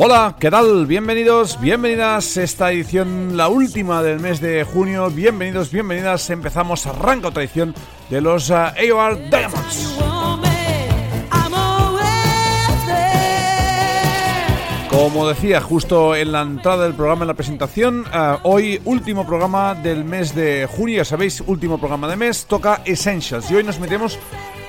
Hola, ¿qué tal? Bienvenidos, bienvenidas a esta edición, la última del mes de junio. Bienvenidos, bienvenidas. Empezamos, arranca otra edición de los AOR Diamonds. Como decía justo en la entrada del programa, en la presentación, uh, hoy último programa del mes de junio, ya sabéis, último programa de mes, toca Essentials. Y hoy nos metemos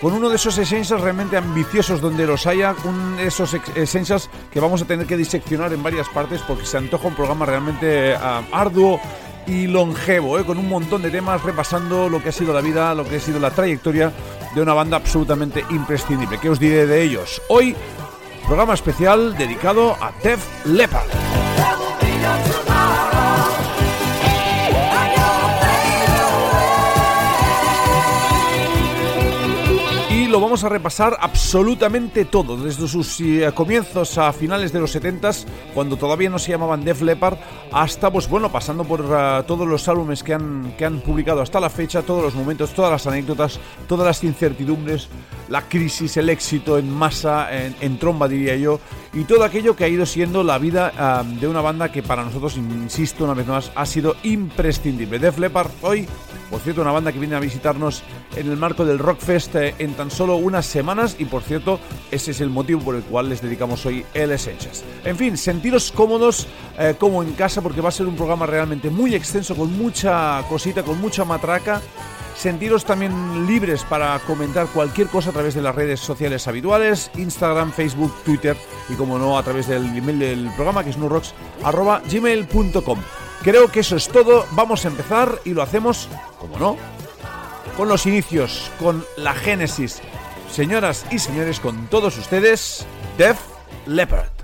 con uno de esos essentials realmente ambiciosos donde los haya, un esos essentials que vamos a tener que diseccionar en varias partes porque se antoja un programa realmente ah, arduo y longevo, ¿eh? con un montón de temas repasando lo que ha sido la vida, lo que ha sido la trayectoria de una banda absolutamente imprescindible. ¿Qué os diré de ellos? Hoy, programa especial dedicado a Def Leppard. Vamos a repasar absolutamente todo, desde sus eh, comienzos a finales de los 70 cuando todavía no se llamaban Def Leppard, hasta, pues bueno, pasando por eh, todos los álbumes que han, que han publicado hasta la fecha, todos los momentos, todas las anécdotas, todas las incertidumbres, la crisis, el éxito en masa, en, tromba diría yo, y todo aquello que ha ido siendo la vida eh, de una banda que para nosotros, insisto una vez más, ha sido imprescindible. Def Leppard hoy, por cierto, una banda que viene a visitarnos en el marco del Rockfest en tan solo unas semanas y por cierto ese es el motivo por el cual les dedicamos hoy el Essentials. En fin, sentiros cómodos eh, como en casa porque va a ser un programa realmente muy extenso con mucha cosita, con mucha matraca. Sentiros también libres para comentar cualquier cosa a través de las redes sociales habituales, Instagram, Facebook, Twitter y como no a través del email del programa que es nurrocks.gmail.com. Creo que eso es todo, vamos a empezar y lo hacemos, como no, con los inicios, con la génesis. Señoras y señores, con todos ustedes, Def Leppard.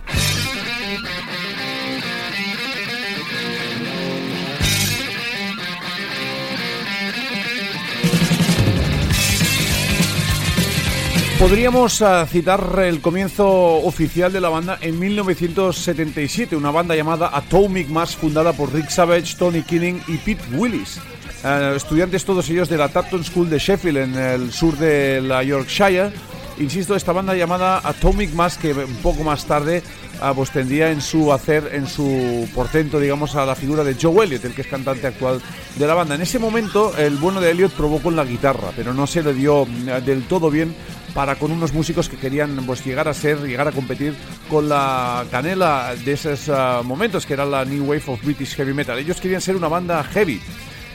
Podríamos ah, citar el comienzo oficial de la banda en 1977, una banda llamada Atomic Mass fundada por Rick Savage, Tony Killing y Pete Willis. Eh, estudiantes todos ellos de la Tapton School de Sheffield en el sur de la Yorkshire. Insisto, esta banda llamada Atomic Mass que un poco más tarde ah, pues tendría en su hacer, en su portento, digamos, a la figura de Joe Elliott, el que es cantante actual de la banda. En ese momento, el bueno de Elliott probó con la guitarra, pero no se le dio mm, del todo bien para con unos músicos que querían pues, llegar a ser, llegar a competir con la canela de esos ah, momentos, que era la New Wave of British Heavy Metal. Ellos querían ser una banda heavy.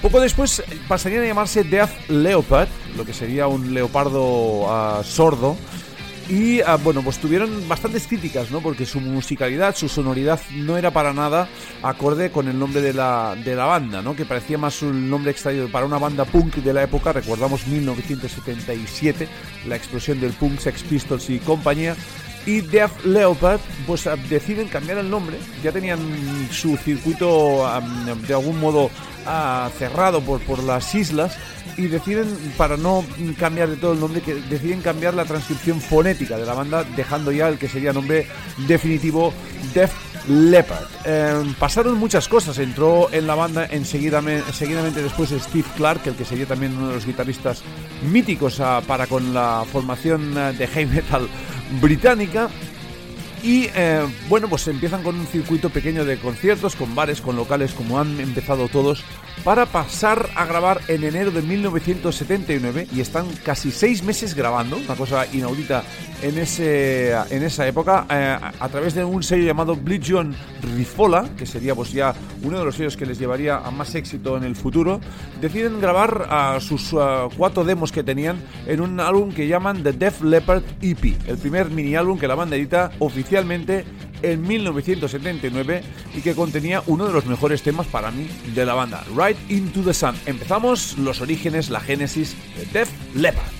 Poco después pasarían a llamarse Death Leopard, lo que sería un leopardo ah, sordo. Y ah, bueno, pues tuvieron bastantes críticas, ¿no? Porque su musicalidad, su sonoridad no era para nada acorde con el nombre de la, de la banda, ¿no? Que parecía más un nombre extraído para una banda punk de la época. Recordamos 1977, la explosión del punk, Sex Pistols y compañía y Death Leopard pues ah, deciden cambiar el nombre. Ya tenían su circuito de algún modo cerrado por, por las islas. Y deciden, para no cambiar de todo el nombre, que deciden cambiar la transcripción fonética de la banda, dejando ya el que sería nombre definitivo Def Leppard. Em, pasaron muchas cosas, entró en la banda enseguida, seguidamente después Steve Clark, el que sería también uno de los guitarristas míticos ah, para con la formación ah, de heavy metal británica. Y eh, bueno, pues empiezan con un circuito pequeño de conciertos, con bares, con locales, como han empezado todos, para pasar a grabar en enero de 1979 y están casi seis meses grabando, una cosa inaudita en, ese, en esa época, eh, a través de un sello llamado Blijon Rifola, que sería pues ya uno de los sellos que les llevaría a más éxito en el futuro, deciden grabar a sus cuatro demos que tenían en un álbum que llaman The Def Leppard EP, el primer mini álbum que la banda edita oficialmente en 1979 y que contenía uno de los mejores temas para mí de la banda, Right Into the Sun. Empezamos los orígenes, la génesis de Def Leppard.